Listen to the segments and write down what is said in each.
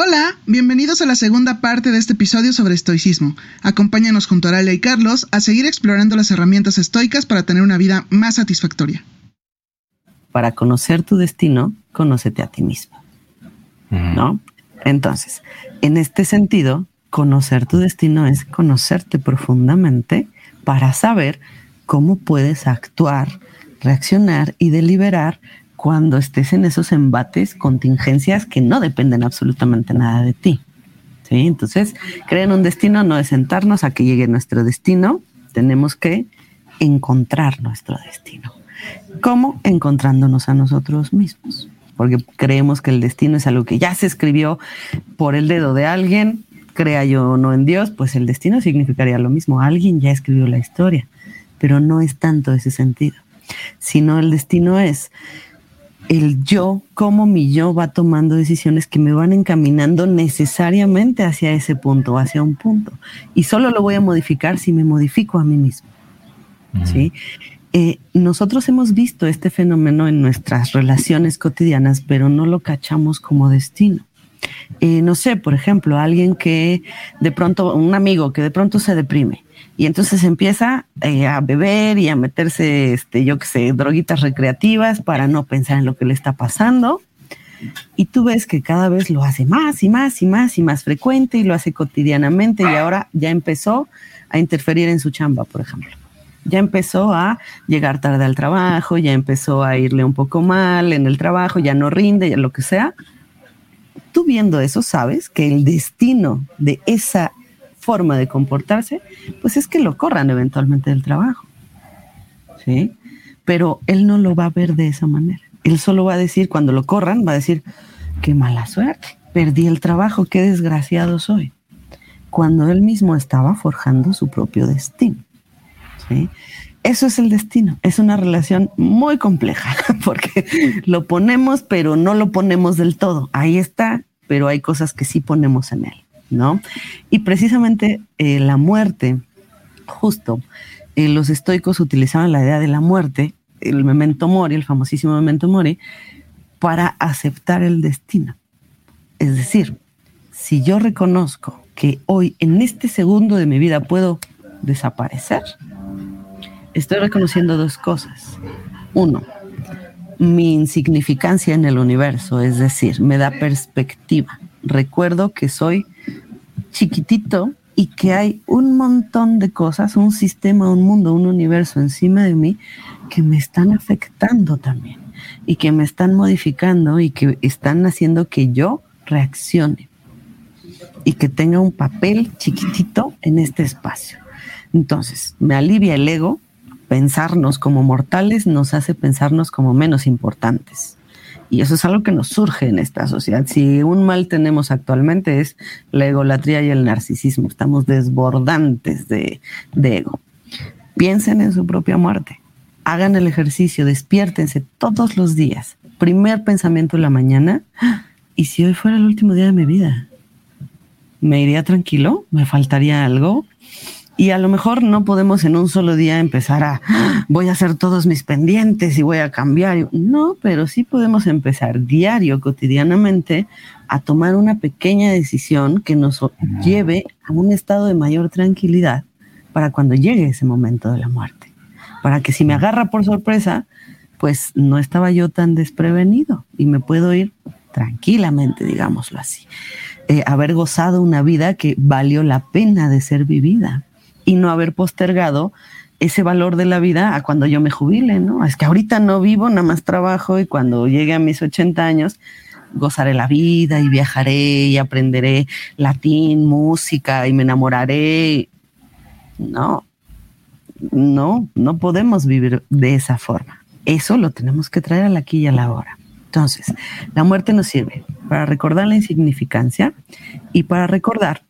Hola, bienvenidos a la segunda parte de este episodio sobre estoicismo. Acompáñanos junto a Aralia y Carlos a seguir explorando las herramientas estoicas para tener una vida más satisfactoria. Para conocer tu destino, conócete a ti mismo. ¿No? Entonces, en este sentido, conocer tu destino es conocerte profundamente para saber cómo puedes actuar, reaccionar y deliberar cuando estés en esos embates, contingencias que no dependen absolutamente nada de ti. ¿sí? Entonces, creer en un destino no es sentarnos a que llegue nuestro destino, tenemos que encontrar nuestro destino. ¿Cómo? Encontrándonos a nosotros mismos. Porque creemos que el destino es algo que ya se escribió por el dedo de alguien, crea yo o no en Dios, pues el destino significaría lo mismo. Alguien ya escribió la historia, pero no es tanto ese sentido, sino el destino es el yo, cómo mi yo va tomando decisiones que me van encaminando necesariamente hacia ese punto, hacia un punto. Y solo lo voy a modificar si me modifico a mí mismo. ¿sí? Eh, nosotros hemos visto este fenómeno en nuestras relaciones cotidianas, pero no lo cachamos como destino. Eh, no sé, por ejemplo, alguien que de pronto, un amigo que de pronto se deprime y entonces empieza eh, a beber y a meterse, este, yo qué sé, droguitas recreativas para no pensar en lo que le está pasando. Y tú ves que cada vez lo hace más y más y más y más frecuente y lo hace cotidianamente y ahora ya empezó a interferir en su chamba, por ejemplo. Ya empezó a llegar tarde al trabajo, ya empezó a irle un poco mal en el trabajo, ya no rinde, ya lo que sea. Tú viendo eso sabes que el destino de esa forma de comportarse, pues es que lo corran eventualmente del trabajo. ¿Sí? Pero él no lo va a ver de esa manera. Él solo va a decir, cuando lo corran, va a decir, qué mala suerte, perdí el trabajo, qué desgraciado soy. Cuando él mismo estaba forjando su propio destino. Eso es el destino. Es una relación muy compleja porque lo ponemos, pero no lo ponemos del todo. Ahí está, pero hay cosas que sí ponemos en él. ¿no? Y precisamente eh, la muerte, justo, eh, los estoicos utilizaban la idea de la muerte, el memento mori, el famosísimo memento mori, para aceptar el destino. Es decir, si yo reconozco que hoy, en este segundo de mi vida, puedo desaparecer, estoy reconociendo dos cosas. Uno, mi insignificancia en el universo, es decir, me da perspectiva. Recuerdo que soy chiquitito y que hay un montón de cosas, un sistema, un mundo, un universo encima de mí que me están afectando también y que me están modificando y que están haciendo que yo reaccione y que tenga un papel chiquitito en este espacio. Entonces, me alivia el ego, pensarnos como mortales nos hace pensarnos como menos importantes. Y eso es algo que nos surge en esta sociedad. Si un mal tenemos actualmente es la egolatría y el narcisismo. Estamos desbordantes de, ego. Piensen en su propia muerte. Hagan el ejercicio, despiértense todos los días. Primer pensamiento en la mañana. ¿Y si hoy fuera el último día de mi vida? ¿Me iría tranquilo? ¿Me faltaría algo? Y a lo mejor no podemos en un solo día empezar a, voy a hacer todos mis pendientes y voy a cambiar. No, pero sí podemos empezar diario, cotidianamente, a tomar una pequeña decisión que nos lleve a un estado de mayor tranquilidad para cuando llegue ese momento de la muerte. Para que si me agarra por sorpresa, pues no estaba yo tan desprevenido y me puedo ir tranquilamente, digámoslo así. Eh, haber gozado una vida que valió la pena de ser vivida y no haber postergado ese valor de la vida a cuando yo me jubile, ¿no? Es que ahorita no vivo, nada más trabajo y cuando llegue a mis 80 años gozaré la vida y viajaré y aprenderé latín, música y me enamoraré. No, no, no podemos vivir de esa forma. Eso lo tenemos que traer a la aquí y a la hora. Entonces, la muerte nos sirve para recordar la insignificancia y para recordar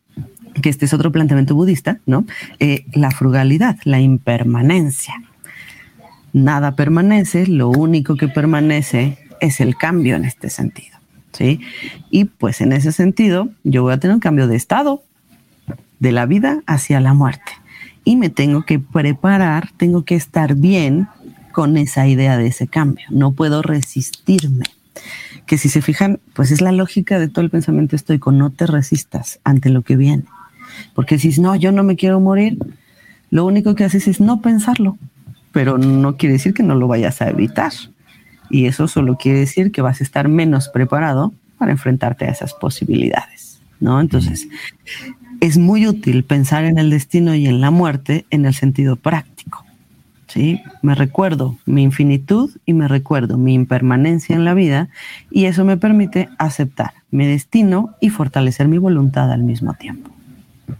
que este es otro planteamiento budista, ¿no? Eh, la frugalidad, la impermanencia. Nada permanece, lo único que permanece es el cambio en este sentido, ¿sí? Y pues en ese sentido, yo voy a tener un cambio de estado de la vida hacia la muerte y me tengo que preparar, tengo que estar bien con esa idea de ese cambio. No puedo resistirme. Que si se fijan, pues es la lógica de todo el pensamiento estoico, no te resistas ante lo que viene. Porque si no, yo no me quiero morir, lo único que haces es no pensarlo, pero no quiere decir que no lo vayas a evitar. Y eso solo quiere decir que vas a estar menos preparado para enfrentarte a esas posibilidades, ¿no? Entonces, es muy útil pensar en el destino y en la muerte en el sentido práctico. ¿sí? Me recuerdo mi infinitud y me recuerdo mi impermanencia en la vida y eso me permite aceptar mi destino y fortalecer mi voluntad al mismo tiempo.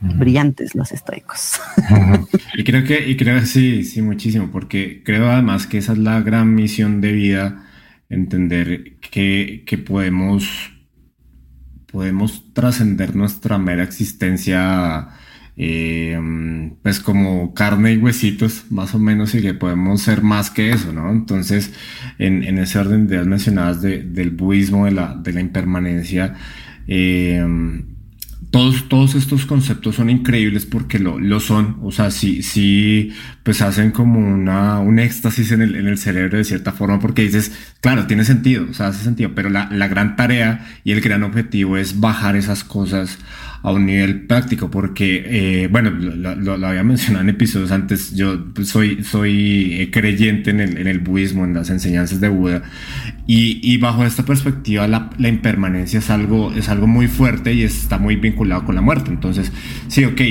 Brillantes los estoicos. Y creo que, y creo que sí, sí, muchísimo, porque creo además que esa es la gran misión de vida, entender que, que podemos podemos trascender nuestra mera existencia, eh, pues como carne y huesitos, más o menos, y que podemos ser más que eso, ¿no? Entonces, en, ese orden de las mencionadas del budismo, de la, de la impermanencia, eh, todos, todos estos conceptos son increíbles porque lo, lo son, o sea, sí, sí, pues hacen como una, un éxtasis en el, en el cerebro de cierta forma porque dices, claro, tiene sentido, o sea, hace sentido, pero la, la gran tarea y el gran objetivo es bajar esas cosas a un nivel práctico, porque, eh, bueno, lo, lo, había mencionado en episodios antes, yo soy, soy eh, creyente en el, en el budismo, en las enseñanzas de Buda, y, y bajo esta perspectiva la, la, impermanencia es algo, es algo muy fuerte y está muy vinculado con la muerte. Entonces, sí, ok,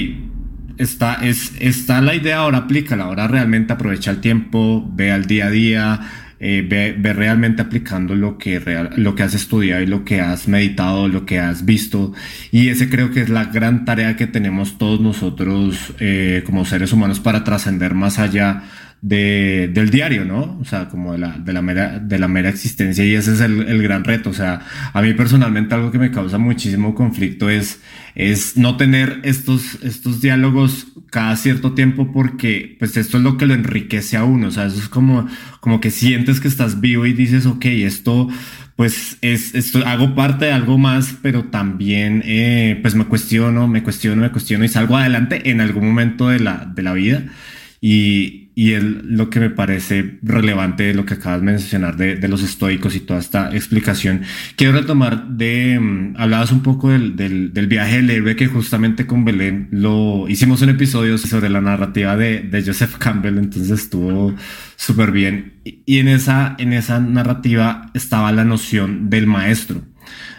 está, es, está la idea, ahora aplícala, ahora realmente aprovecha el tiempo, ve al día a día, eh, ve, realmente aplicando lo que, lo que has estudiado y lo que has meditado, lo que has visto. Y ese creo que es la gran tarea que tenemos todos nosotros eh, como seres humanos para trascender más allá de, del diario, ¿no? O sea, como de la, de la, mera, de la mera existencia y ese es el, el, gran reto. O sea, a mí personalmente algo que me causa muchísimo conflicto es, es no tener estos, estos diálogos cada cierto tiempo porque pues esto es lo que lo enriquece a uno. O sea, eso es como, como que sientes que estás vivo y dices, ok, esto pues es, esto, hago parte de algo más, pero también eh, pues me cuestiono, me cuestiono, me cuestiono y salgo adelante en algún momento de la, de la vida. Y, y lo que me parece relevante de lo que acabas de mencionar de, de, los estoicos y toda esta explicación. Quiero retomar de, mm, hablabas un poco del, del, del, viaje del héroe que justamente con Belén lo hicimos un episodio sobre la narrativa de, de Joseph Campbell, entonces estuvo súper bien. Y en esa, en esa narrativa estaba la noción del maestro.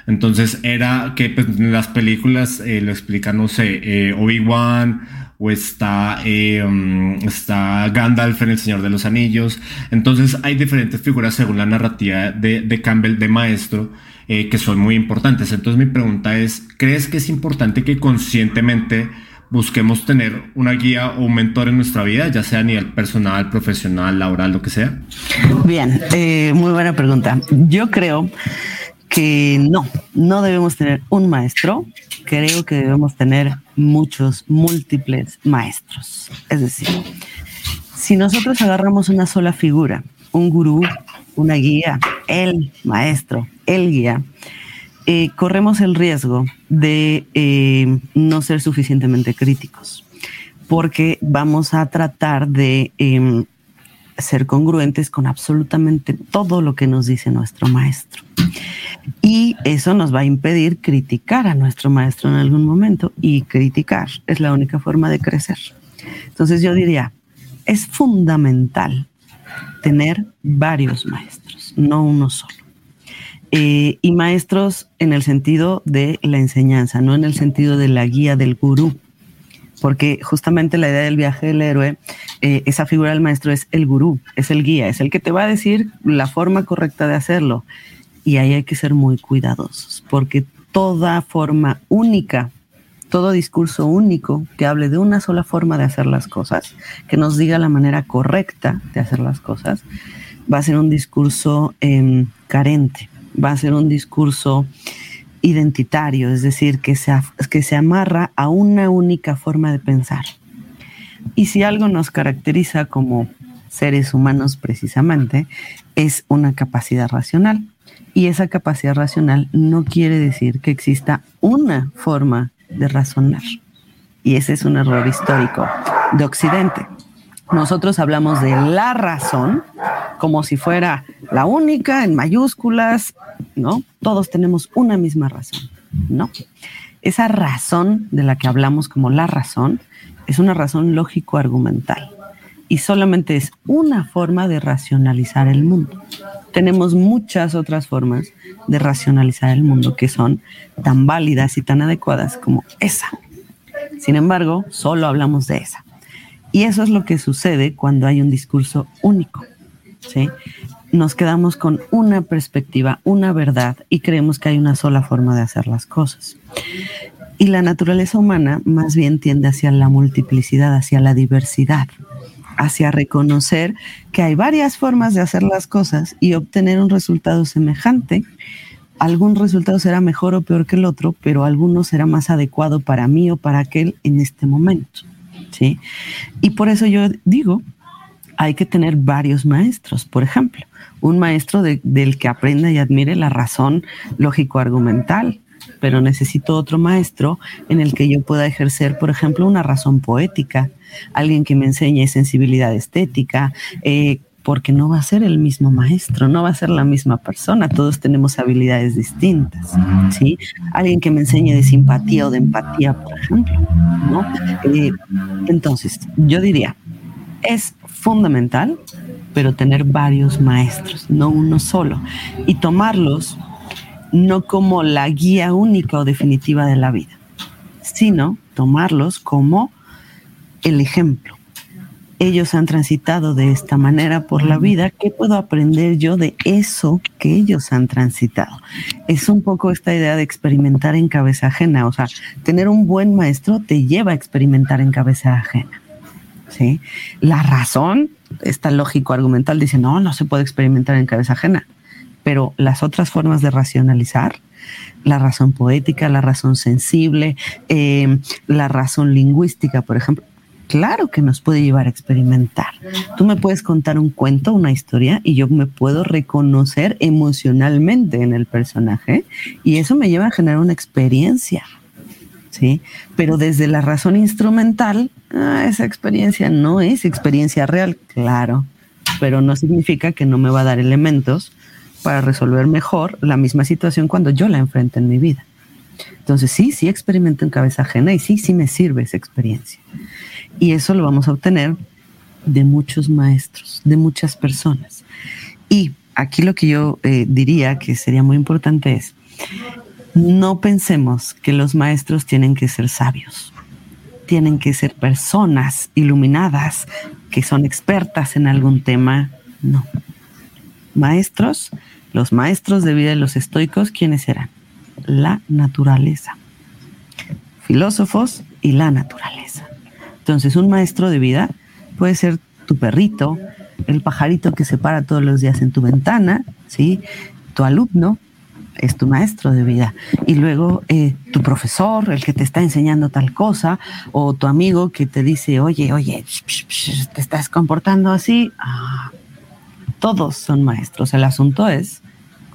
Entonces era que pues, en las películas eh, lo explica, no sé, eh, Obi-Wan o está, mm, está Gandalf en El Señor de los Anillos. Entonces hay diferentes figuras según la narrativa de, de Campbell de maestro eh, que son muy importantes. Entonces mi pregunta es, ¿crees que es importante que conscientemente busquemos tener una guía o un mentor en nuestra vida, ya sea a nivel personal, profesional, laboral, lo que sea? Bien, eh, muy buena pregunta. Yo creo que no, no debemos tener un maestro, creo que debemos tener muchos, múltiples maestros. Es decir, si nosotros agarramos una sola figura, un gurú, una guía, el maestro, el guía, eh, corremos el riesgo de eh, no ser suficientemente críticos, porque vamos a tratar de em, ser congruentes con absolutamente todo lo que nos dice nuestro maestro. Y eso nos va a impedir criticar a nuestro maestro en algún momento y criticar es la única forma de crecer. Entonces yo diría, es fundamental tener varios maestros, no uno solo. Eh, y maestros en el sentido de la enseñanza, no en el sentido de la guía del gurú, porque justamente la idea del viaje del héroe, eh, esa figura del maestro es el gurú, es el guía, es el que te va a decir la forma correcta de hacerlo. Y ahí hay que ser muy cuidadosos, porque toda forma única, todo discurso único que hable de una sola forma de hacer las cosas, que nos diga la manera correcta de hacer las cosas, va a ser un discurso em, carente, va a ser un discurso identitario, es decir, que se, que se amarra a una única forma de pensar. Y si algo nos caracteriza como seres humanos precisamente, es una capacidad racional. Y esa capacidad racional no quiere decir que exista una forma de razonar. Y ese es un error histórico de Occidente. Nosotros hablamos de la razón como si fuera la única en mayúsculas, ¿no? Todos tenemos una misma razón, ¿no? Esa razón de la que hablamos como la razón es una razón lógico-argumental y solamente es una forma de racionalizar el mundo. Tenemos muchas otras formas de racionalizar el mundo que son tan válidas y tan adecuadas como esa. Sin embargo, solo hablamos de esa. Y eso es lo que sucede cuando hay un discurso único. ¿Sí? Nos quedamos con una perspectiva, una verdad y creemos que hay una sola forma de hacer las cosas. Y la naturaleza humana más bien tiende hacia la multiplicidad, hacia la diversidad, hacia reconocer que hay varias formas de hacer las cosas y obtener un resultado semejante. Algún resultado será mejor o peor que el otro, pero alguno será más adecuado para mí o para aquel en este momento. ¿sí? Y por eso yo digo, hay que tener varios maestros. Por ejemplo, un maestro del que aprenda y admire la razón lógico-argumental, pero necesito otro maestro en el que yo pueda ejercer, por ejemplo, una razón poética, alguien que me enseñe sensibilidad estética, eh, porque no va a ser el mismo maestro, no va a ser la misma persona, todos tenemos habilidades distintas, ¿sí? Alguien que me enseñe de simpatía o de empatía, por ejemplo, ¿no? Eh, entonces, yo diría, es fundamental, pero tener varios maestros, no uno solo, y tomarlos no como la guía única o definitiva de la vida, sino tomarlos como el ejemplo ellos han transitado de esta manera por la vida, ¿qué puedo aprender yo de eso que ellos han transitado? Es un poco esta idea de experimentar en cabeza ajena, o sea, tener un buen maestro te lleva a experimentar en cabeza ajena. ¿Sí? La razón, esta lógico argumental dice, no, no se puede experimentar en cabeza ajena, pero las otras formas de racionalizar, la razón poética, la razón sensible, eh, la razón lingüística, por ejemplo, claro que nos puede llevar a experimentar. Tú me puedes contar un cuento, una historia, y yo me puedo reconocer emocionalmente en el personaje, y eso me lleva a generar una experiencia. ¿Sí? Pero desde la razón instrumental, ah, esa experiencia no es experiencia real, claro, pero no significa que no me va a dar elementos para resolver mejor la misma situación cuando yo la enfrento en mi vida. Entonces sí, sí experimento en cabeza ajena y sí, sí me sirve esa experiencia. Y eso lo vamos a obtener de muchos maestros, de muchas personas. Y aquí lo que yo eh, diría que sería muy importante es, no pensemos que los maestros tienen que ser sabios, tienen que ser personas iluminadas, que son expertas en algún tema. No. Maestros, los maestros de vida de los estoicos, ¿quiénes eran? La naturaleza. Filósofos y la naturaleza. Entonces, un maestro de vida puede ser tu perrito, el pajarito que se para todos los días en tu ventana, ¿sí? Tu alumno es tu maestro de vida. Y luego eh, tu profesor, el que te está enseñando tal cosa, o tu amigo que te dice, oye, oye, te estás comportando así. Ah, todos son maestros. El asunto es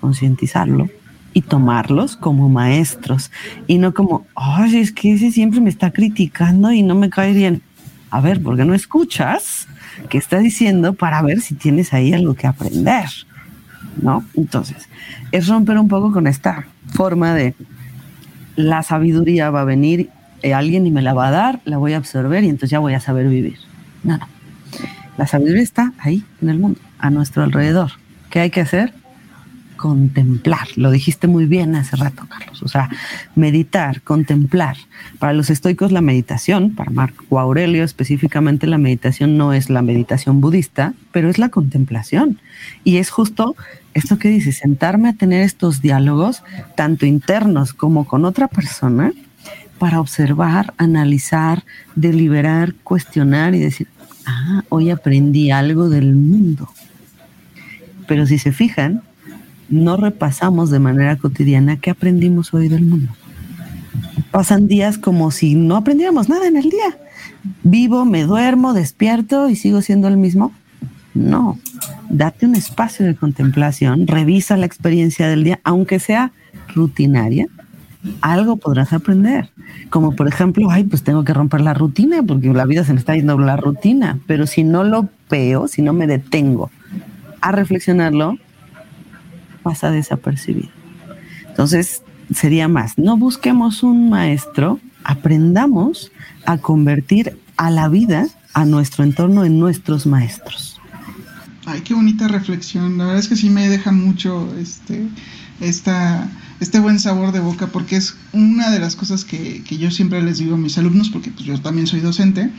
concientizarlo y tomarlos como maestros y no como, ay, es que ese siempre me está criticando y no me cae bien. A ver, ¿por qué no escuchas qué está diciendo para ver si tienes ahí algo que aprender? ¿No? Entonces, es romper un poco con esta forma de la sabiduría va a venir eh, alguien y me la va a dar, la voy a absorber y entonces ya voy a saber vivir. No, no. La sabiduría está ahí en el mundo, a nuestro alrededor. ¿Qué hay que hacer? contemplar. Lo dijiste muy bien hace rato, Carlos. O sea, meditar, contemplar. Para los estoicos la meditación, para Marco Aurelio específicamente la meditación no es la meditación budista, pero es la contemplación. Y es justo esto que dice, sentarme a tener estos diálogos, tanto internos como con otra persona, para observar, analizar, deliberar, cuestionar y decir, ah, hoy aprendí algo del mundo. Pero si se fijan, no repasamos de manera cotidiana qué aprendimos hoy del mundo. Pasan días como si no aprendiéramos nada en el día. Vivo, me duermo, despierto y sigo siendo el mismo. No, date un espacio de contemplación, revisa la experiencia del día, aunque sea rutinaria, algo podrás aprender. Como por ejemplo, ay, pues tengo que romper la rutina porque la vida se me está yendo la rutina. Pero si no lo veo, si no me detengo a reflexionarlo, pasa desapercibido. Entonces, sería más, no busquemos un maestro, aprendamos a convertir a la vida, a nuestro entorno en nuestros maestros. Ay, qué bonita reflexión. La verdad es que sí me deja mucho este, esta, este buen sabor de boca, porque es una de las cosas que, que yo siempre les digo a mis alumnos, porque pues, yo también soy docente,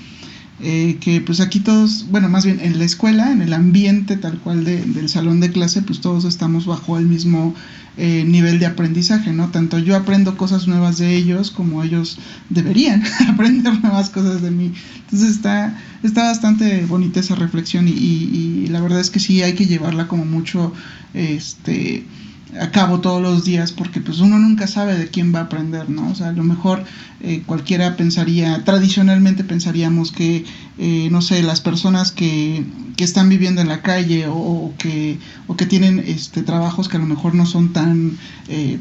eh, que pues aquí todos, bueno, más bien en la escuela, en el ambiente tal cual del salón de clase, pues todos estamos bajo el mismo eh, nivel de aprendizaje, ¿no? Tanto yo aprendo cosas nuevas de ellos como ellos deberían aprender nuevas cosas de mí. Entonces está, está bastante bonita esa reflexión y, y la verdad es que sí hay que llevarla como mucho, este a cabo todos los días porque pues uno nunca sabe de quién va a aprender, ¿no? O sea, a lo mejor eh, cualquiera pensaría, tradicionalmente pensaríamos que, eh, no sé, las personas que, que, están viviendo en la calle o, que, o que tienen este, trabajos que a lo mejor no son tan... Eh,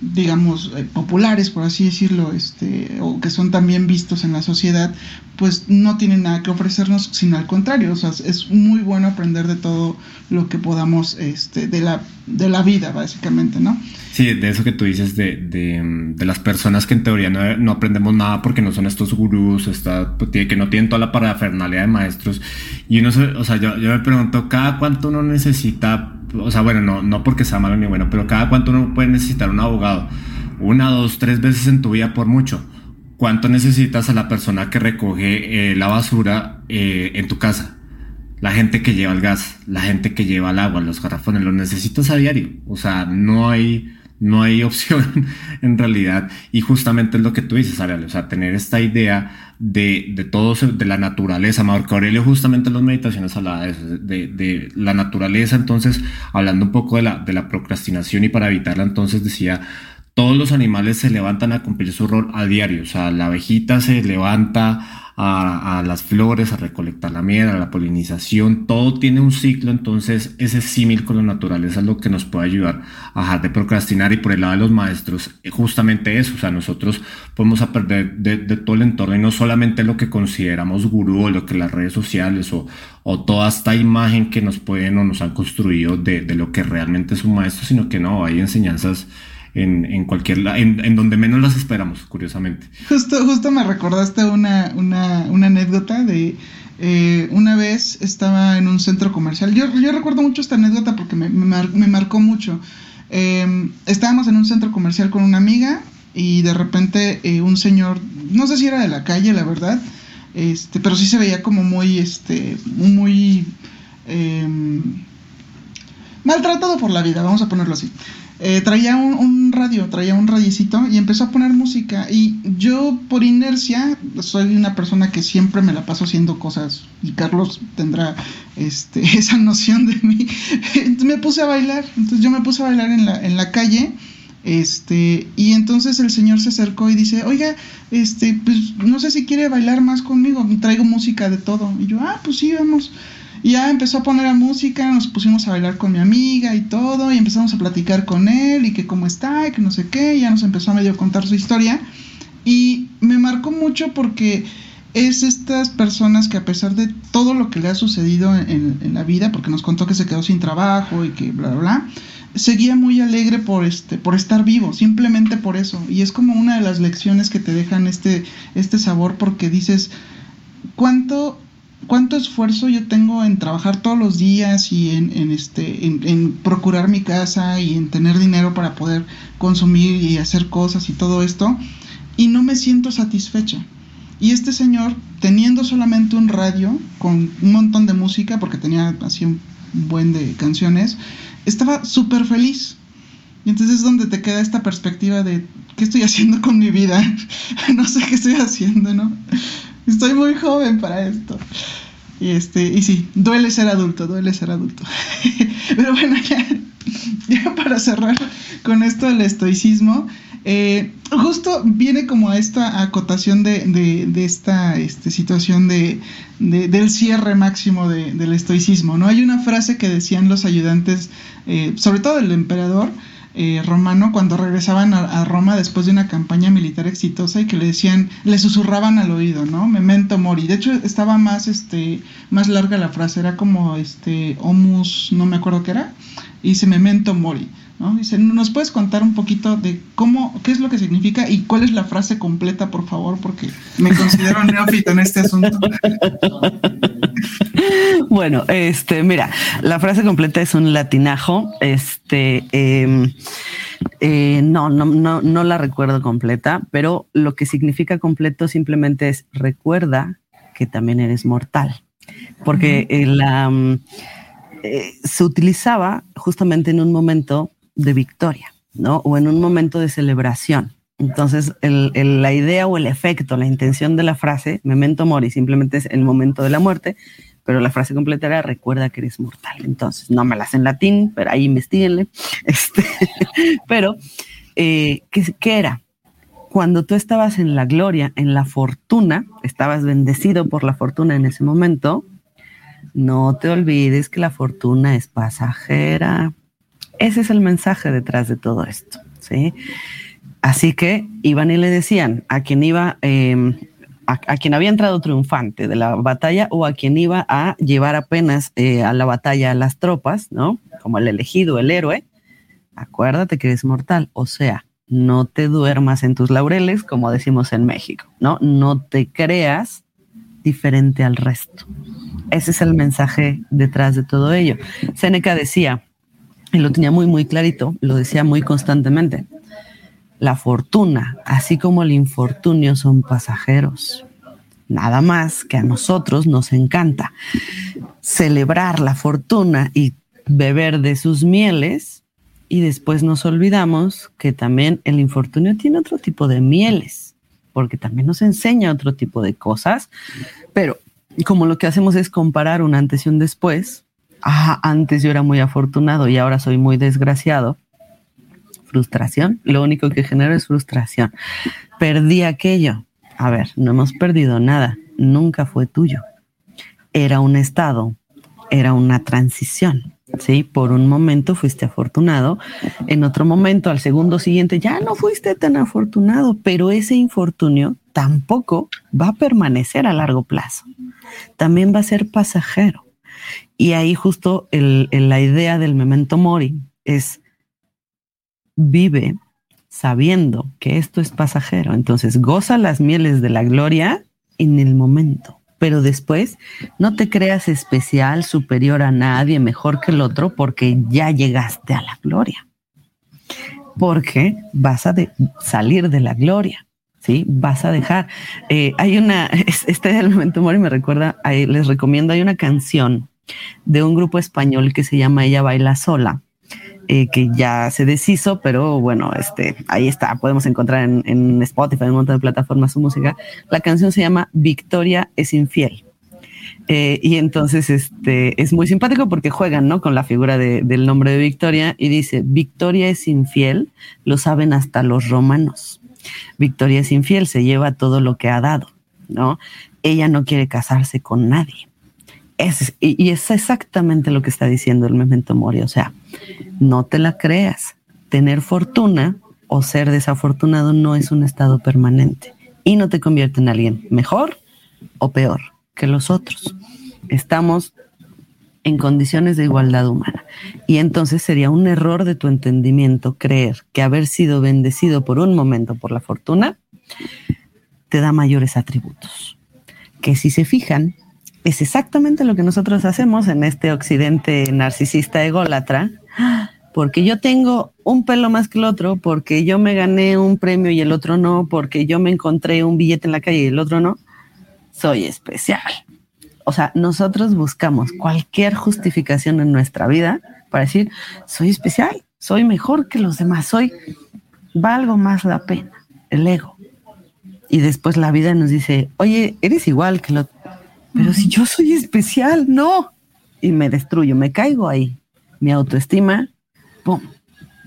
digamos, eh, populares, por así decirlo, este, o que son también vistos en la sociedad, pues no tienen nada que ofrecernos, sino al contrario, o sea, es muy bueno aprender de todo lo que podamos, este, de la, de la vida, básicamente, ¿no? Sí, de eso que tú dices, de, de, de las personas que en teoría no, no, aprendemos nada porque no son estos gurús, está, pues, que no tienen toda la parafernalia de maestros, y uno, o sea, yo, yo me pregunto, ¿cada cuánto uno necesita o sea, bueno, no, no porque sea malo ni bueno, pero cada cuánto uno puede necesitar un abogado. Una, dos, tres veces en tu vida por mucho. ¿Cuánto necesitas a la persona que recoge eh, la basura eh, en tu casa? La gente que lleva el gas, la gente que lleva el agua, los garrafones, los necesitas a diario. O sea, no hay no hay opción en realidad. Y justamente es lo que tú dices, Ariel, o sea, tener esta idea de, de todo, de la naturaleza. Marco Aurelio justamente en las meditaciones hablaba de de, de, la naturaleza. Entonces, hablando un poco de la, de la procrastinación y para evitarla, entonces decía, todos los animales se levantan a cumplir su rol a diario. O sea, la abejita se levanta a, las flores, a recolectar la miel, a la polinización, todo tiene un ciclo, entonces ese símil con la naturaleza es lo que nos puede ayudar a dejar de procrastinar y por el lado de los maestros, eh, justamente eso, o sea, nosotros podemos aprender de, todo el entorno y no solamente lo que consideramos gurú o lo que las redes sociales o, o toda esta imagen que nos pueden o nos han construido de, de lo que realmente es un maestro, sino que no, hay enseñanzas en, cualquier en, en, donde menos las esperamos, curiosamente. Justo, justo me recordaste una, una, una anécdota de eh, una vez estaba en un centro comercial. Yo, yo recuerdo mucho esta anécdota porque me, me, marcó mucho. Em, estábamos en un centro comercial con una amiga y de repente eh, un señor, no sé si era de la calle, la verdad, este, pero sí se veía como muy, este, muy eh, maltratado por la vida, vamos a ponerlo así. Eh, traía un, radio, traía un radicito y empezó a poner música. Y yo, por inercia, soy una persona que siempre me la paso haciendo cosas. Y Carlos tendrá este, esa noción de mí. Entonces me puse a bailar. Entonces yo me puse a bailar en la, en la calle. Este, y entonces el señor se acercó y dice, oiga, este, pues no sé si quiere bailar más conmigo, traigo música de todo. Y yo, ah, pues sí, vamos. Ya empezó a poner la música, nos pusimos a bailar con mi amiga y todo, y empezamos a platicar con él y que cómo está y que no sé qué, ya nos empezó a medio contar su historia. Y me marcó mucho porque es estas personas que a pesar de todo lo que le ha sucedido en, en, la vida, porque nos contó que se quedó sin trabajo y que bla, bla, bla, seguía muy alegre por, este, por estar vivo, simplemente por eso. Y es como una de las lecciones que te dejan este, este sabor porque dices, ¿cuánto cuánto esfuerzo yo tengo en trabajar todos los días y en, en este, en, procurar mi casa y en tener dinero para poder consumir y hacer cosas y todo esto, y no me siento satisfecha. Y este señor, teniendo solamente un radio con un montón de música, porque tenía así un buen de canciones, estaba súper feliz. Y entonces es donde te queda esta perspectiva de, ¿qué estoy haciendo con mi vida? no sé qué estoy haciendo, ¿no? Estoy muy joven para esto. Y este, y sí, duele ser adulto, duele ser adulto. Pero bueno, ya, ya para cerrar con esto del estoicismo, eh, justo viene como a esta acotación de, de, esta este, situación de, del cierre máximo del estoicismo, ¿no? Hay una frase que decían los ayudantes, eh, sobre todo el emperador, eh, romano cuando regresaban a, Roma después de una campaña militar exitosa y que le decían, le susurraban al oído, ¿no? Memento mori. De hecho, estaba más, este, más larga la frase, era como, este, homus, no me acuerdo qué era, y dice memento mori. ¿No? Dice, ¿nos puedes contar un poquito de cómo, qué es lo que significa y cuál es la frase completa, por favor? Porque me considero neófito en este asunto. Bueno, este, mira, la frase completa es un latinajo. Este, em, eh, no, no, no, no la recuerdo completa, pero lo que significa completo simplemente es recuerda que también eres mortal, porque la, eh, se utilizaba justamente en un momento de victoria, ¿no? O en un momento de celebración. Entonces, la idea o el efecto, la intención de la frase, memento mori, simplemente es el momento de la muerte, pero la frase completa era recuerda que eres mortal. Entonces, no me la en latín, pero ahí investiguenle. Este, pero, eh, ¿qué, ¿qué era? Cuando tú estabas en la gloria, en la fortuna, estabas bendecido por la fortuna en ese momento, no te olvides que la fortuna es pasajera. Ese es el mensaje detrás de todo esto, ¿sí? Así que iban y le decían a quien iba eh, a, quien había entrado triunfante de la batalla o a quien iba a llevar apenas eh, a la batalla a las tropas, ¿no? Como el elegido, el héroe, acuérdate que eres mortal, o sea, no te duermas en tus laureles, como decimos en México, ¿no? No te creas diferente al resto. Ese es el mensaje detrás de todo ello. Seneca decía, y lo tenía muy, muy clarito, lo decía muy constantemente, la fortuna, así como el infortunio, son pasajeros. Nada más que a nosotros nos encanta celebrar la fortuna y beber de sus mieles. Y después nos olvidamos que también el infortunio tiene otro tipo de mieles, porque también nos enseña otro tipo de cosas, pero como lo que hacemos es comparar un antes y un después, ah, antes yo era muy afortunado y ahora soy muy desgraciado, frustración, lo único que genera es frustración. Perdí aquello. A ver, no hemos perdido nada, nunca fue tuyo. Era un estado, era una transición. Sí, por un momento fuiste afortunado, en otro momento, al segundo siguiente, ya no fuiste tan afortunado, pero ese infortunio tampoco va a permanecer a largo plazo. También va a ser pasajero. Y ahí justo la idea del memento mori es vive sabiendo que esto es pasajero. Entonces goza las mieles de la gloria en el momento. Pero después no te creas especial, superior a nadie, mejor que el otro, porque ya llegaste a la gloria. Porque vas a salir de la gloria. ¿sí? Vas a dejar. Eh, hay una, este elemento Mori me recuerda, les recomiendo, hay una canción de un grupo español que se llama Ella Baila Sola eh, que ya se deshizo, pero bueno, este, ahí está, podemos encontrar en, Spotify, en un montón de plataformas su música. La canción se llama Victoria es infiel. Eh, y entonces este, es muy simpático porque juegan ¿no? con la figura de, del nombre de Victoria y dice, Victoria es infiel, lo saben hasta los romanos. Victoria es infiel, se lleva todo lo que ha dado, ¿no? Ella no quiere casarse con nadie. Es, y, es exactamente lo que está diciendo el memento mori. O sea, no te la creas. Tener fortuna o ser desafortunado no es un estado permanente y no te convierte en alguien mejor o peor que los otros. Estamos en condiciones de igualdad humana. Y entonces sería un error de tu entendimiento creer que haber sido bendecido por un momento por la fortuna te da mayores atributos. Que si se fijan, es exactamente lo que nosotros hacemos en este occidente narcisista ególatra, porque yo tengo un pelo más que el otro, porque yo me gané un premio y el otro no, porque yo me encontré un billete en la calle y el otro no, soy especial. O sea, nosotros buscamos cualquier justificación en nuestra vida para decir, soy especial, soy mejor que los demás, soy, valgo más la pena, el ego. Y después la vida nos dice, oye, eres igual que lo pero si yo soy especial, no. Y me destruyo, me caigo ahí. Mi autoestima ¡pum!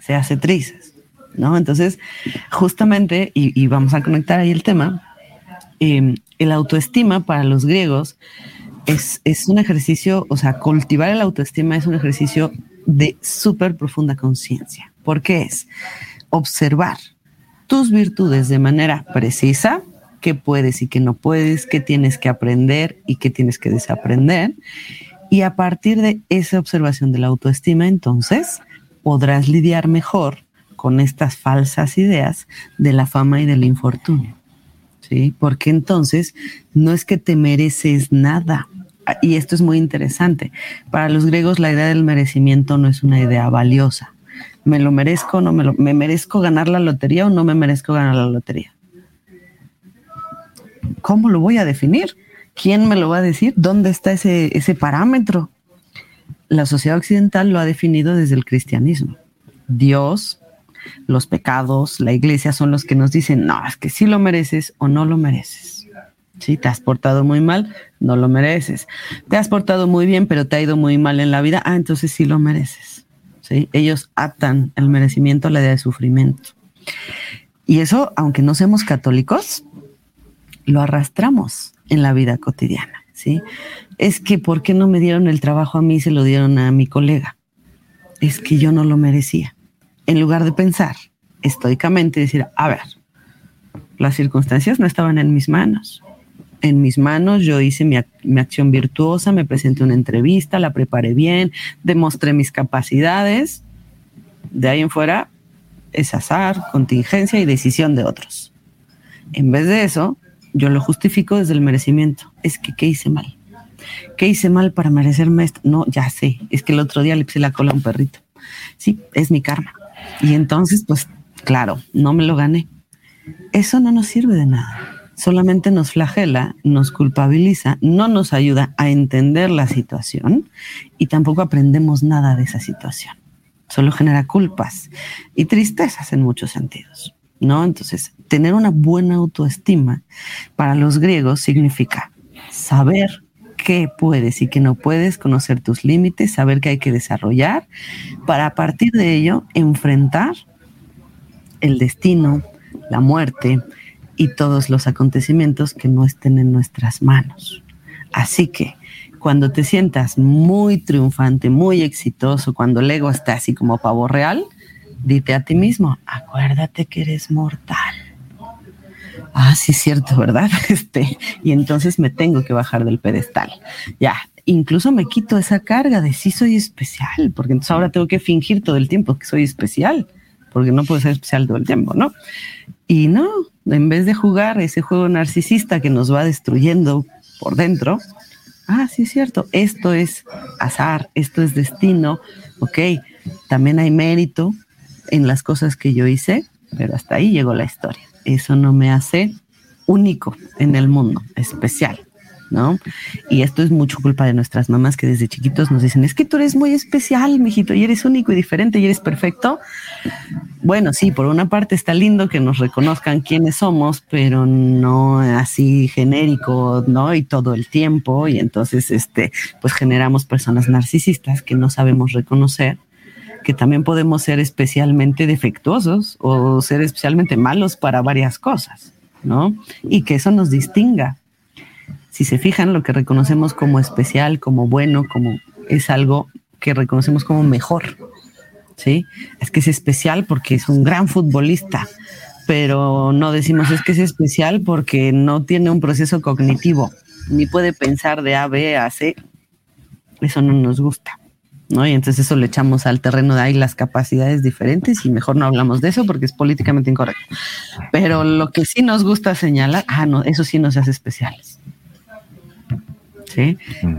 Se hace trizas, ¿no? Entonces, justamente, y, vamos a conectar ahí el tema, em, el autoestima para los griegos es, es un ejercicio, o sea, cultivar el autoestima es un ejercicio de súper profunda conciencia. ¿Por qué es? Observar tus virtudes de manera precisa, qué puedes y qué no puedes, qué tienes que aprender y qué tienes que desaprender. Y a partir de esa observación de la autoestima, entonces podrás lidiar mejor con estas falsas ideas de la fama y del infortunio. ¿Sí? Porque entonces no es que te mereces nada, y esto es muy interesante. Para los griegos la idea del merecimiento no es una idea valiosa. ¿Me lo merezco no me lo me merezco ganar la lotería o no me merezco ganar la lotería? ¿Cómo lo voy a definir? ¿Quién me lo va a decir? ¿Dónde está ese, ese parámetro? La sociedad occidental lo ha definido desde el cristianismo. Dios, los pecados, la iglesia son los que nos dicen, no, es que sí lo mereces o no lo mereces. Si te has portado muy mal, no lo mereces. Te has portado muy bien, pero te ha ido muy mal en la vida, ah, entonces sí lo mereces. ¿Sí? Ellos atan el merecimiento a la idea de sufrimiento. Y eso, aunque no seamos católicos, lo arrastramos en la vida cotidiana. ¿sí? Es que, ¿por qué no me dieron el trabajo a mí y se lo dieron a mi colega? Es que yo no lo merecía. En lugar de pensar estoicamente decir, a ver, las circunstancias no estaban en mis manos en mis manos, yo hice mi, acción virtuosa, me presenté una entrevista, la preparé bien, demostré mis capacidades. De ahí en fuera es azar, contingencia y decisión de otros. En vez de eso, yo lo justifico desde el merecimiento. Es que, ¿qué hice mal? ¿Qué hice mal para merecerme esto? No, ya sé, es que el otro día le puse la cola a un perrito. Sí, es mi karma. Y entonces, pues, claro, no me lo gané. Eso no nos sirve de nada solamente nos flagela, nos culpabiliza, no nos ayuda a entender la situación y tampoco aprendemos nada de esa situación. Solo genera culpas y tristezas en muchos sentidos, ¿no? Entonces, tener una buena autoestima para los griegos significa saber qué puedes y qué no puedes, conocer tus límites, saber qué hay que desarrollar, para a partir de ello enfrentar el destino, la muerte, y todos los acontecimientos que no estén en nuestras manos. Así que cuando te sientas muy triunfante, muy exitoso, cuando el ego está así como pavo real, dite a ti mismo, acuérdate que eres mortal. Ah, sí, cierto, ¿verdad? Este, y entonces me tengo que bajar del pedestal. Ya, incluso me quito esa carga de sí soy especial, porque entonces ahora tengo que fingir todo el tiempo que soy especial, porque no puedo ser especial todo el tiempo, ¿no? Y no, en vez de jugar ese juego narcisista que nos va destruyendo por dentro, ah, sí es cierto, esto es azar, esto es destino, ok, también hay mérito en las cosas que yo hice, pero hasta ahí llegó la historia. Eso no me hace único en el mundo, especial. ¿no? Y esto es mucho culpa de nuestras mamás que desde chiquitos nos dicen, es que tú eres muy especial, mijito, y eres único y diferente y eres perfecto. Bueno, sí, por una parte está lindo que nos reconozcan quiénes somos, pero no así genérico, ¿no? Y todo el tiempo, y entonces, este, pues generamos personas narcisistas que no sabemos reconocer que también podemos ser especialmente defectuosos o ser especialmente malos para varias cosas, ¿no? Y que eso nos distinga si se fijan, lo que reconocemos como especial, como bueno, como es algo que reconocemos como mejor. ¿Sí? Es que es especial porque es un gran futbolista, pero no decimos es que es especial porque no tiene un proceso cognitivo, ni puede pensar de A, B a C. Eso no nos gusta. ¿No? Y entonces eso le echamos al terreno de ahí las capacidades diferentes y mejor no hablamos de eso porque es políticamente incorrecto. Pero lo que sí nos gusta señalar, ah, no, eso sí nos hace especiales.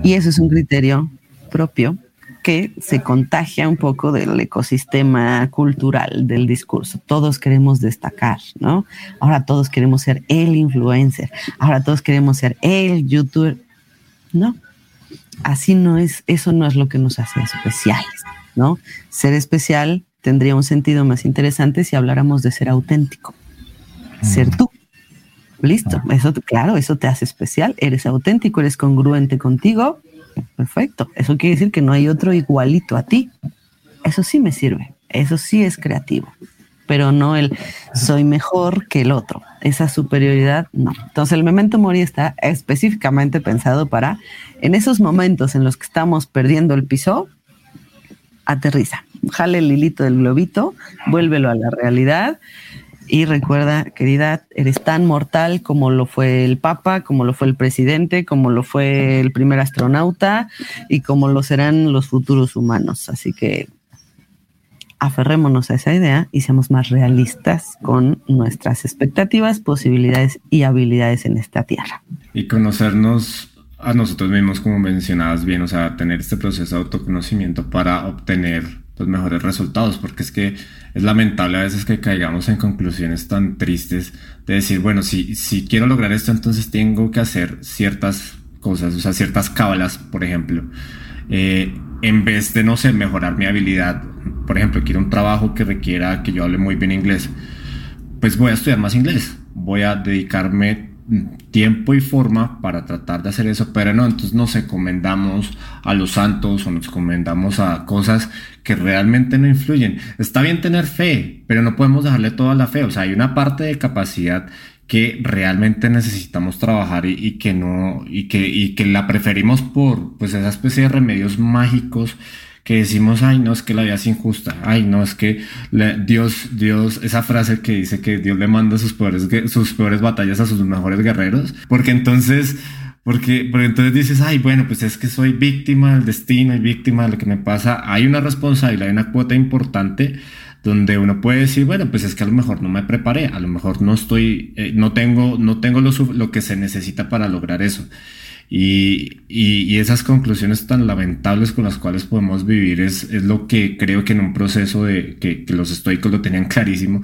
Y eso es un criterio propio que se contagia un poco del ecosistema cultural del discurso. Todos queremos destacar, ¿no? Ahora todos queremos ser el influencer, ahora todos queremos ser el youtuber. No, así no es, eso no es lo que nos hace especiales, ¿no? Ser especial tendría un sentido más interesante si habláramos de ser auténtico, ser tú, Listo, eso claro, eso te hace especial, eres auténtico, eres congruente contigo. Perfecto. Eso quiere decir que no hay otro igualito a ti. Eso sí me sirve. Eso sí es creativo, pero no el soy mejor que el otro. Esa superioridad, no. Entonces el memento mori está específicamente pensado para en esos momentos en los que estamos perdiendo el piso, aterriza, jale el hilito del globito, vuélvelo a la realidad y recuerda, querida, eres tan mortal como lo fue el Papa, como lo fue el presidente, como lo fue el primer astronauta y como lo serán los futuros humanos. Así que aferrémonos a esa idea y seamos más realistas con nuestras expectativas, posibilidades y habilidades en esta tierra. Y conocernos a nosotros mismos, como mencionabas bien, o sea, tener este proceso de autoconocimiento para obtener los mejores resultados, porque es que es lamentable a veces que caigamos en conclusiones tan tristes de decir, bueno, si, si quiero lograr esto, entonces tengo que hacer ciertas cosas, o sea, ciertas cábalas, por ejemplo. Eh, en vez de, no sé, mejorar mi habilidad, por ejemplo, quiero un trabajo que requiera que yo hable muy bien inglés, pues voy a estudiar más inglés, voy a dedicarme tiempo y forma para tratar de hacer eso, pero no, entonces nos encomendamos a los santos o nos encomendamos a cosas que realmente no influyen. Está bien tener fe, pero no podemos dejarle toda la fe, o sea, hay una parte de capacidad que realmente necesitamos trabajar y, que no, y que, y que la preferimos por pues esa especie de remedios mágicos que decimos, ay, no, es que la vida es injusta, ay, no, es que Dios, Dios, esa frase que dice que Dios le manda sus peores, sus peores batallas a sus mejores guerreros, porque entonces, porque, porque entonces dices, ay, bueno, pues es que soy víctima del destino y víctima de lo que me pasa, hay una responsabilidad, hay una cuota importante donde uno puede decir, bueno, pues es que a lo mejor no me preparé, a lo mejor no estoy, eh, no tengo, no tengo lo, lo que se necesita para lograr eso. Y, y, esas conclusiones tan lamentables con las cuales podemos vivir es, es lo que creo que en un proceso de que, que los estoicos lo tenían clarísimo,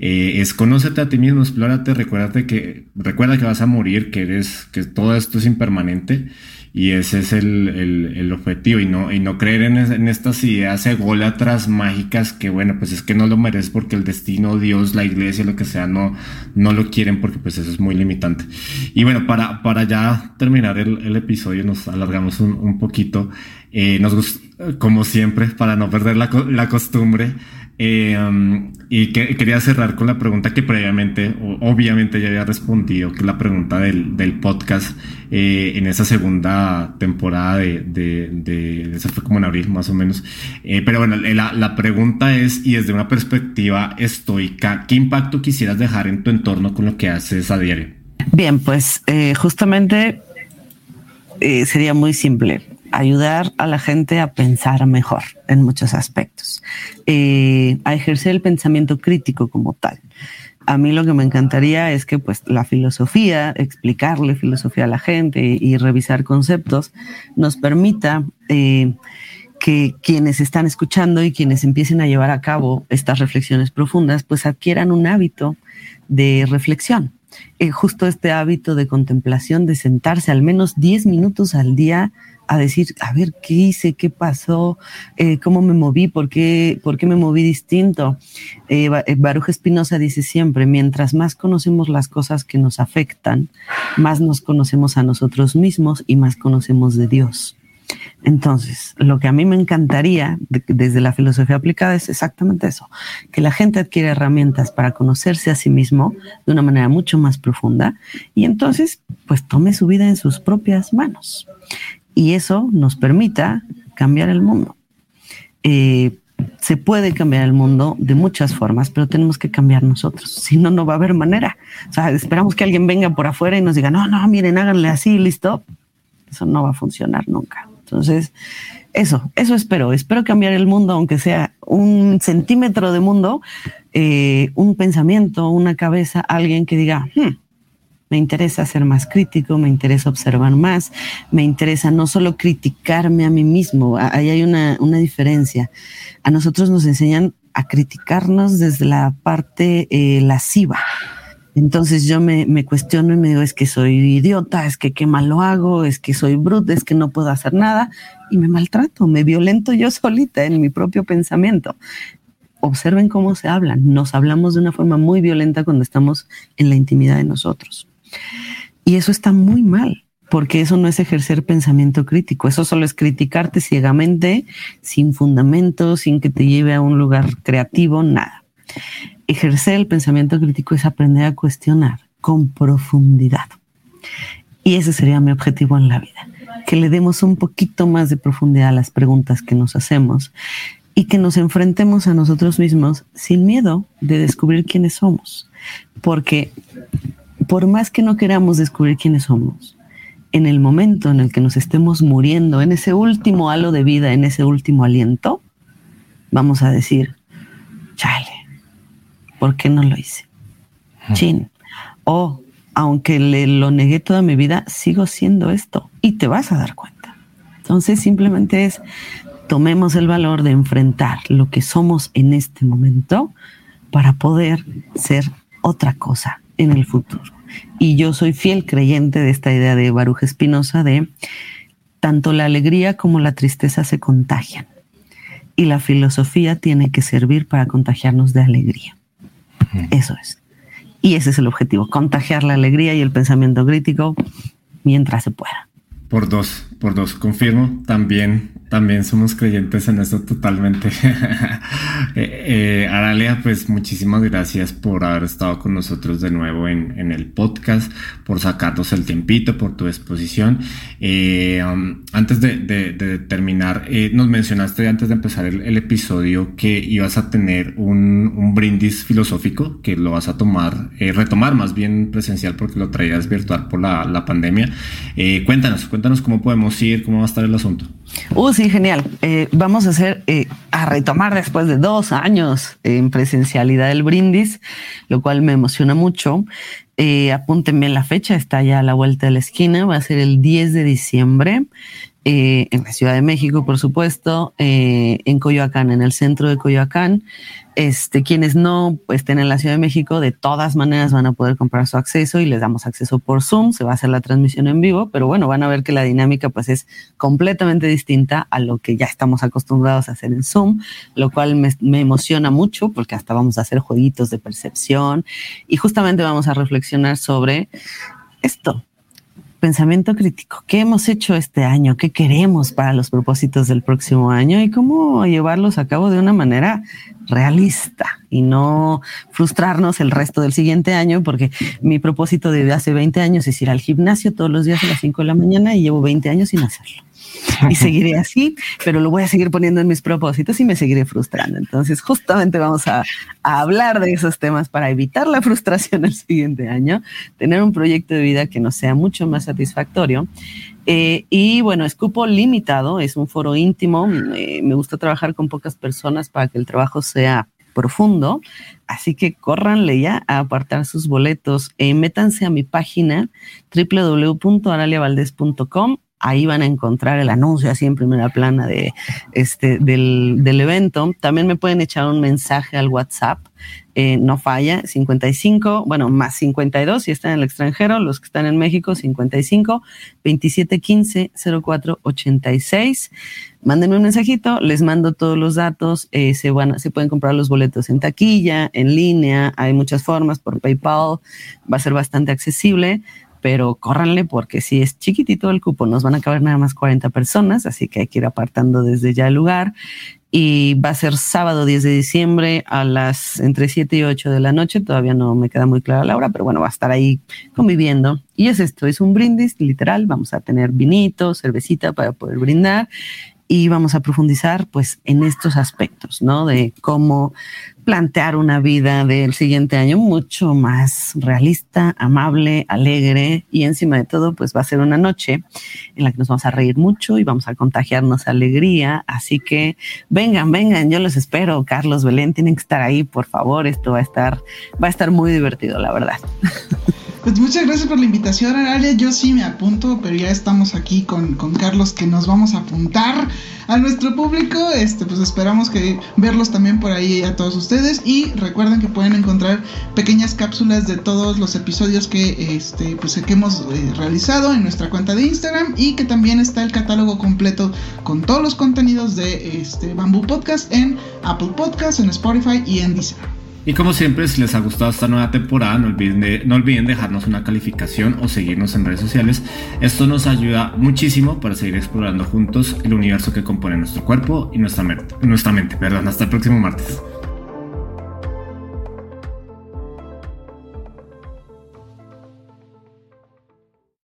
eh, es conócete a ti mismo, explórate, recuérdate que, recuerda que vas a morir, que eres, que todo esto es impermanente y ese es el, el, objetivo y no, y no creer en, en, estas ideas ególatras mágicas que bueno, pues es que no lo mereces porque el destino, Dios, la iglesia, lo que sea, no, no lo quieren porque pues eso es muy limitante. Y bueno, para, para ya terminar el, episodio nos alargamos un, un poquito. Eh, nos como siempre, para no perder la, la costumbre, eh, um, y que, quería cerrar con la pregunta que previamente, obviamente ya había respondido, que la pregunta del, del podcast eh, en esa segunda temporada de, de, de, eso fue como en abril más o menos. Eh, pero bueno, la, la, pregunta es, y desde una perspectiva estoica, ¿qué impacto quisieras dejar en tu entorno con lo que haces a diario? Bien, pues eh, justamente sería muy simple ayudar a la gente a pensar mejor en muchos aspectos, eh, a ejercer el pensamiento crítico como tal. A mí lo que me encantaría es que pues la filosofía, explicarle filosofía a la gente y, revisar conceptos nos permita eh, que quienes están escuchando y quienes empiecen a llevar a cabo estas reflexiones profundas pues adquieran un hábito de reflexión. Eh, justo este hábito de contemplación, de sentarse al menos 10 minutos al día a decir, a ver, ¿qué hice? ¿Qué pasó? Eh, ¿Cómo me moví? ¿Por qué, ¿Por qué me moví distinto? Eh, eh, Baruch Espinosa dice siempre, mientras más conocemos las cosas que nos afectan, más nos conocemos a nosotros mismos y más conocemos de Dios. Entonces, lo que a mí me encantaría desde la filosofía aplicada es exactamente eso, que la gente adquiere herramientas para conocerse a sí mismo de una manera mucho más profunda y entonces, pues tome su vida en sus propias manos y eso nos permita cambiar el mundo. Eh, se puede cambiar el mundo de muchas formas, pero tenemos que cambiar nosotros. Si no, no va a haber manera. O sea, esperamos que alguien venga por afuera y nos diga, no, no, miren, háganle así, listo. Eso no va a funcionar nunca. Entonces, eso, eso espero. Espero cambiar el mundo, aunque sea un centímetro de mundo, eh, un pensamiento, una cabeza, alguien que diga, hmm, me interesa ser más crítico, me interesa observar más, me interesa no solo criticarme a mí mismo, ahí hay una, una diferencia. A nosotros nos enseñan a criticarnos desde la parte eh, lasciva. Entonces yo me, me, cuestiono y me digo, es que soy idiota, es que qué mal lo hago, es que soy bruto, es que no puedo hacer nada y me maltrato, me violento yo solita en mi propio pensamiento. Observen cómo se hablan. Nos hablamos de una forma muy violenta cuando estamos en la intimidad de nosotros. Y eso está muy mal. porque eso no es ejercer pensamiento crítico, eso solo es criticarte ciegamente, sin fundamento, sin que te lleve a un lugar creativo, nada. Ejercer el pensamiento crítico es aprender a cuestionar con profundidad. Y ese sería mi objetivo en la vida, que le demos un poquito más de profundidad a las preguntas que nos hacemos y que nos enfrentemos a nosotros mismos sin miedo de descubrir quiénes somos. Porque por más que no queramos descubrir quiénes somos, en el momento en el que nos estemos muriendo, en ese último halo de vida, en ese último aliento, vamos a decir, chale, ¿por qué no lo hice? Chin. O, aunque le lo negué toda mi vida, sigo siendo esto y te vas a dar cuenta. Entonces simplemente es, tomemos el valor de enfrentar lo que somos en este momento para poder ser otra cosa en el futuro. Y yo soy fiel creyente de esta idea de Baruch Espinosa de tanto la alegría como la tristeza se contagian. Y la filosofía tiene que servir para contagiarnos de alegría. Eso es. Y ese es el objetivo, contagiar la alegría y el pensamiento crítico mientras se pueda. Por dos, por dos, confirmo, también también somos creyentes en esto totalmente. eh, eh, Aralia, pues muchísimas gracias por haber estado con nosotros de nuevo en, el podcast, por sacarnos el tiempito, por tu exposición. Eh, um, antes de, de, de terminar, eh, nos mencionaste antes de empezar el, episodio que ibas a tener un, brindis filosófico, que lo vas a tomar, eh, retomar más bien presencial porque lo traías virtual por la pandemia. cuéntanos, cuéntanos cómo podemos ir, cómo va a estar el asunto. Uh, sí, genial. Eh, vamos a hacer, eh, a retomar después de dos años en presencialidad el brindis, lo cual me emociona mucho. Eh, apúntenme la fecha, está ya a la vuelta de la esquina, va a ser el 10 de diciembre. En la Ciudad de México, por supuesto, en Coyoacán, en el centro de Coyoacán. Este, quienes no estén en la Ciudad de México, de todas maneras van a poder comprar su acceso y les damos acceso por Zoom. Se va a hacer la transmisión en vivo, pero bueno, van a ver que la dinámica pues es completamente distinta a lo que ya estamos acostumbrados a hacer en Zoom, lo cual me, me emociona mucho porque hasta vamos a hacer jueguitos de percepción y justamente vamos a reflexionar sobre esto, pensamiento crítico. ¿Qué hemos hecho este año? ¿Qué queremos para los propósitos del próximo año? Y cómo llevarlos a cabo de una manera realista y no frustrarnos el resto del siguiente año, porque mi propósito de hace 20 años es ir al gimnasio todos los días a las 5 de la mañana y llevo 20 años sin hacerlo y seguiré así, pero lo voy a seguir poniendo en mis propósitos y me seguiré frustrando. Entonces, justamente vamos a, hablar de esos temas para evitar la frustración el siguiente año, tener un proyecto de vida que nos sea mucho más satisfactorio. Eh, y bueno, es cupo limitado, es un foro íntimo. Eh, me gusta trabajar con pocas personas para que el trabajo sea profundo. Así que córranle ya a apartar sus boletos. Eh, métanse a mi página www.araliavaldez.com ahí van a encontrar el anuncio así en primera plana de este del, del evento. También me pueden echar un mensaje al WhatsApp, eh, no falla, 55, bueno, más 52 si están en el extranjero, los que están en México, 55 27 15 04 86. Mándenme un mensajito, les mando todos los datos, eh, se, van, se pueden comprar los boletos en taquilla, en línea, hay muchas formas, por PayPal, va a ser bastante accesible pero córranle porque si es chiquitito el cupo, nos van a caber nada más 40 personas, así que hay que ir apartando desde ya el lugar. Y va a ser sábado 10 de diciembre a las entre 7 y 8 de la noche. Todavía no me queda muy clara la hora, pero bueno, va a estar ahí conviviendo. Y es esto, es un brindis literal. Vamos a tener vinito, cervecita para poder brindar y vamos a profundizar pues en estos aspectos, ¿no? De cómo plantear una vida del siguiente año mucho más realista, amable, alegre y encima de todo pues va a ser una noche en la que nos vamos a reír mucho y vamos a contagiarnos alegría, así que vengan, vengan, yo los espero, Carlos Belén, tienen que estar ahí, por favor, esto va a estar va a estar muy divertido, la verdad. Pues muchas gracias por la invitación, Aralia. Yo sí me apunto, pero ya estamos aquí con, con, Carlos que nos vamos a apuntar a nuestro público. Este, pues esperamos que verlos también por ahí a todos ustedes. Y recuerden que pueden encontrar pequeñas cápsulas de todos los episodios que, este, pues, que hemos eh, realizado en nuestra cuenta de Instagram. Y que también está el catálogo completo con todos los contenidos de este Bamboo Podcast en Apple Podcast, en Spotify y en Deezer. Y como siempre, si les ha gustado esta nueva temporada, no olviden, no olviden dejarnos una calificación o seguirnos en redes sociales. Esto nos ayuda muchísimo para seguir explorando juntos el universo que compone nuestro cuerpo y nuestra. Nuestra mente perdón. Hasta el próximo martes.